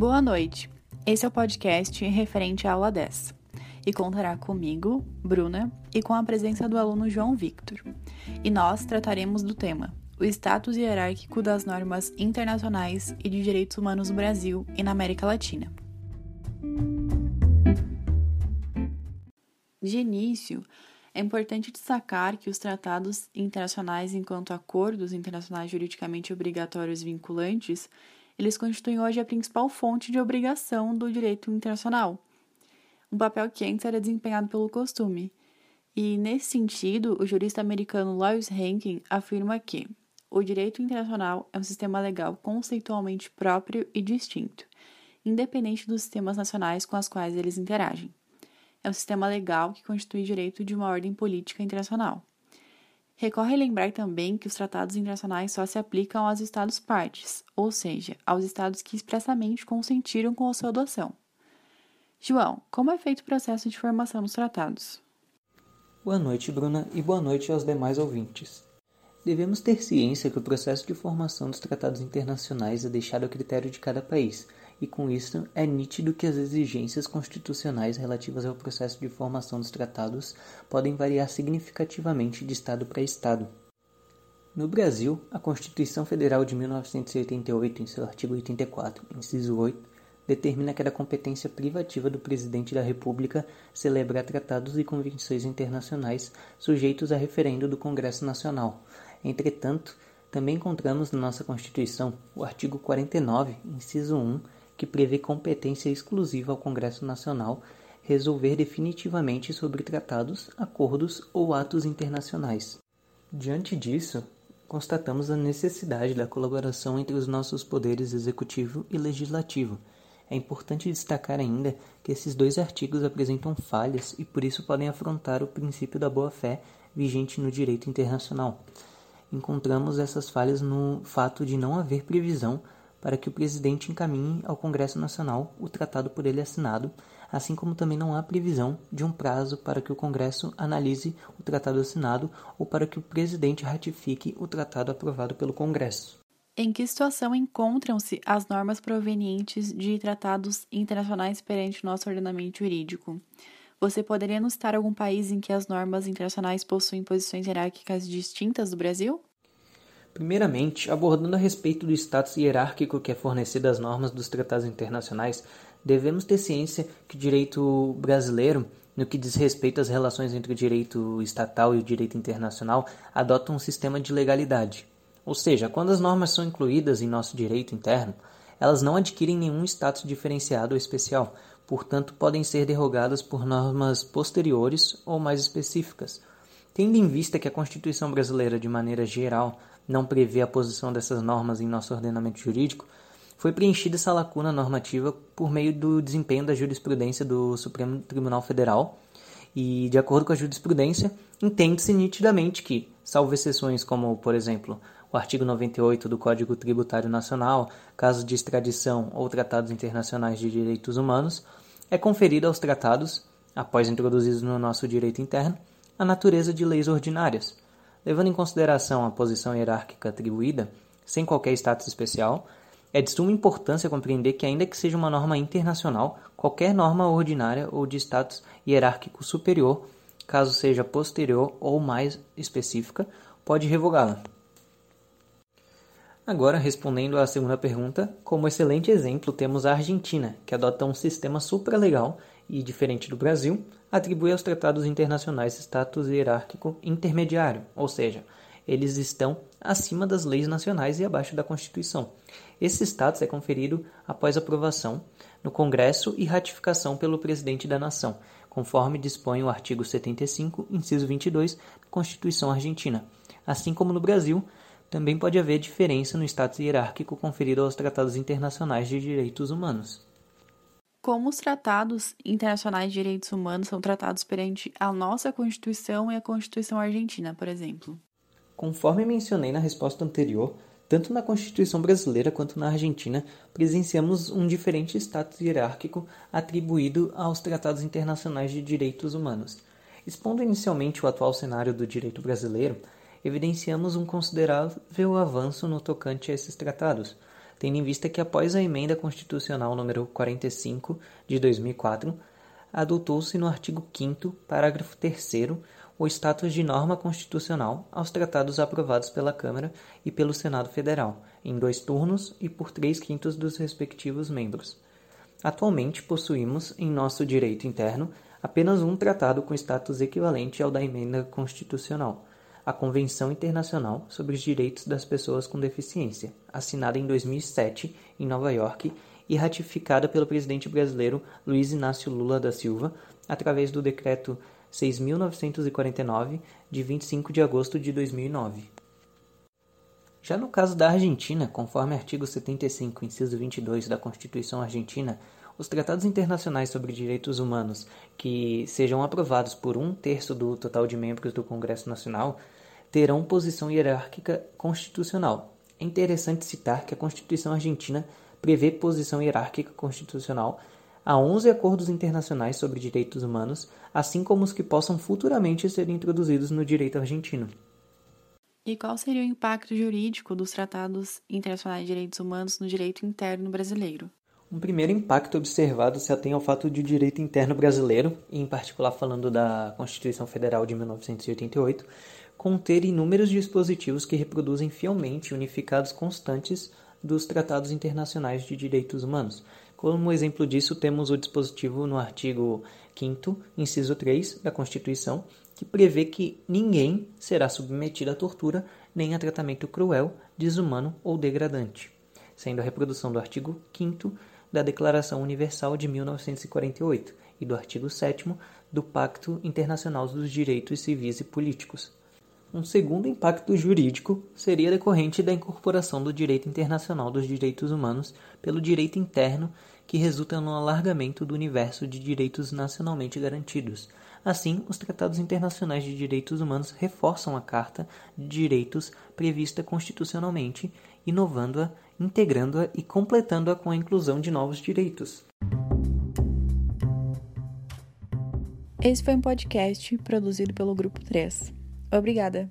Boa noite. Esse é o podcast referente à aula 10 e contará comigo, Bruna, e com a presença do aluno João Victor. E nós trataremos do tema: o status hierárquico das normas internacionais e de direitos humanos no Brasil e na América Latina. De início, é importante destacar que os tratados internacionais, enquanto acordos internacionais juridicamente obrigatórios vinculantes, eles constituem hoje a principal fonte de obrigação do direito internacional, um papel que antes era desempenhado pelo costume. E, nesse sentido, o jurista americano Lewis Rankin afirma que o direito internacional é um sistema legal conceitualmente próprio e distinto, independente dos sistemas nacionais com os quais eles interagem. É um sistema legal que constitui direito de uma ordem política internacional. Recorre lembrar também que os tratados internacionais só se aplicam aos Estados-partes, ou seja, aos Estados que expressamente consentiram com a sua adoção. João, como é feito o processo de formação dos tratados? Boa noite, Bruna, e boa noite aos demais ouvintes. Devemos ter ciência que o processo de formação dos tratados internacionais é deixado a critério de cada país, e com isso é nítido que as exigências constitucionais relativas ao processo de formação dos tratados podem variar significativamente de estado para estado. No Brasil, a Constituição Federal de 1988, em seu artigo 84, inciso 8, determina que da competência privativa do Presidente da República celebrar tratados e convenções internacionais sujeitos a referendo do Congresso Nacional. Entretanto, também encontramos na nossa Constituição o artigo 49, inciso 1, que prevê competência exclusiva ao Congresso Nacional resolver definitivamente sobre tratados, acordos ou atos internacionais. Diante disso, constatamos a necessidade da colaboração entre os nossos poderes executivo e legislativo. É importante destacar ainda que esses dois artigos apresentam falhas e por isso podem afrontar o princípio da boa-fé vigente no direito internacional. Encontramos essas falhas no fato de não haver previsão para que o presidente encaminhe ao Congresso Nacional o tratado por ele assinado, assim como também não há previsão de um prazo para que o Congresso analise o tratado assinado ou para que o presidente ratifique o tratado aprovado pelo Congresso. Em que situação encontram-se as normas provenientes de tratados internacionais perante nosso ordenamento jurídico? Você poderia nos citar algum país em que as normas internacionais possuem posições hierárquicas distintas do Brasil? Primeiramente, abordando a respeito do status hierárquico que é fornecido às normas dos tratados internacionais, devemos ter ciência que o direito brasileiro, no que diz respeito às relações entre o direito estatal e o direito internacional, adota um sistema de legalidade. Ou seja, quando as normas são incluídas em nosso direito interno, elas não adquirem nenhum status diferenciado ou especial, portanto, podem ser derrogadas por normas posteriores ou mais específicas. Tendo em vista que a Constituição brasileira, de maneira geral, não prevê a posição dessas normas em nosso ordenamento jurídico, foi preenchida essa lacuna normativa por meio do desempenho da jurisprudência do Supremo Tribunal Federal. E, de acordo com a jurisprudência, entende-se nitidamente que, salvo exceções como, por exemplo, o artigo 98 do Código Tributário Nacional, casos de extradição ou tratados internacionais de direitos humanos, é conferida aos tratados, após introduzidos no nosso direito interno, a natureza de leis ordinárias, levando em consideração a posição hierárquica atribuída, sem qualquer status especial, é de suma importância compreender que, ainda que seja uma norma internacional, qualquer norma ordinária ou de status hierárquico superior, caso seja posterior ou mais específica, pode revogá-la. Agora, respondendo à segunda pergunta, como excelente exemplo temos a Argentina, que adota um sistema supralegal e, diferente do Brasil, atribui aos tratados internacionais status hierárquico intermediário, ou seja, eles estão acima das leis nacionais e abaixo da Constituição. Esse status é conferido após aprovação no Congresso e ratificação pelo presidente da nação, conforme dispõe o artigo 75, inciso 22 da Constituição Argentina. Assim como no Brasil, também pode haver diferença no status hierárquico conferido aos tratados internacionais de direitos humanos como os tratados internacionais de direitos humanos são tratados perante a nossa Constituição e a Constituição argentina, por exemplo. Conforme mencionei na resposta anterior, tanto na Constituição brasileira quanto na Argentina, presenciamos um diferente status hierárquico atribuído aos tratados internacionais de direitos humanos. Expondo inicialmente o atual cenário do direito brasileiro, evidenciamos um considerável avanço no tocante a esses tratados tendo em vista que após a emenda constitucional número 45 de 2004, adotou-se no artigo 5 parágrafo 3 o status de norma constitucional aos tratados aprovados pela Câmara e pelo Senado Federal, em dois turnos e por três quintos dos respectivos membros. Atualmente possuímos, em nosso direito interno, apenas um tratado com status equivalente ao da emenda constitucional, a Convenção Internacional sobre os Direitos das Pessoas com Deficiência, assinada em 2007 em Nova York e ratificada pelo presidente brasileiro Luiz Inácio Lula da Silva através do decreto 6.949, de 25 de agosto de 2009. Já no caso da Argentina, conforme artigo 75, inciso 22 da Constituição Argentina, os tratados internacionais sobre direitos humanos que sejam aprovados por um terço do total de membros do Congresso Nacional terão posição hierárquica constitucional. É interessante citar que a Constituição Argentina prevê posição hierárquica constitucional a 11 acordos internacionais sobre direitos humanos, assim como os que possam futuramente ser introduzidos no direito argentino. E qual seria o impacto jurídico dos tratados internacionais de direitos humanos no direito interno brasileiro? Um primeiro impacto observado se atém ao fato de o direito interno brasileiro, em particular falando da Constituição Federal de 1988, conter inúmeros dispositivos que reproduzem fielmente unificados constantes dos tratados internacionais de direitos humanos, como exemplo disso, temos o dispositivo no artigo 5, inciso 3 da Constituição, que prevê que ninguém será submetido à tortura nem a tratamento cruel, desumano ou degradante, sendo a reprodução do artigo 5 da Declaração Universal de 1948 e do artigo 7 do Pacto Internacional dos Direitos Civis e Políticos. Um segundo impacto jurídico seria decorrente da incorporação do direito internacional dos direitos humanos pelo direito interno, que resulta no alargamento do universo de direitos nacionalmente garantidos. Assim, os tratados internacionais de direitos humanos reforçam a Carta de Direitos prevista constitucionalmente, inovando-a, integrando-a e completando-a com a inclusão de novos direitos. Esse foi um podcast produzido pelo Grupo 3. Obrigada!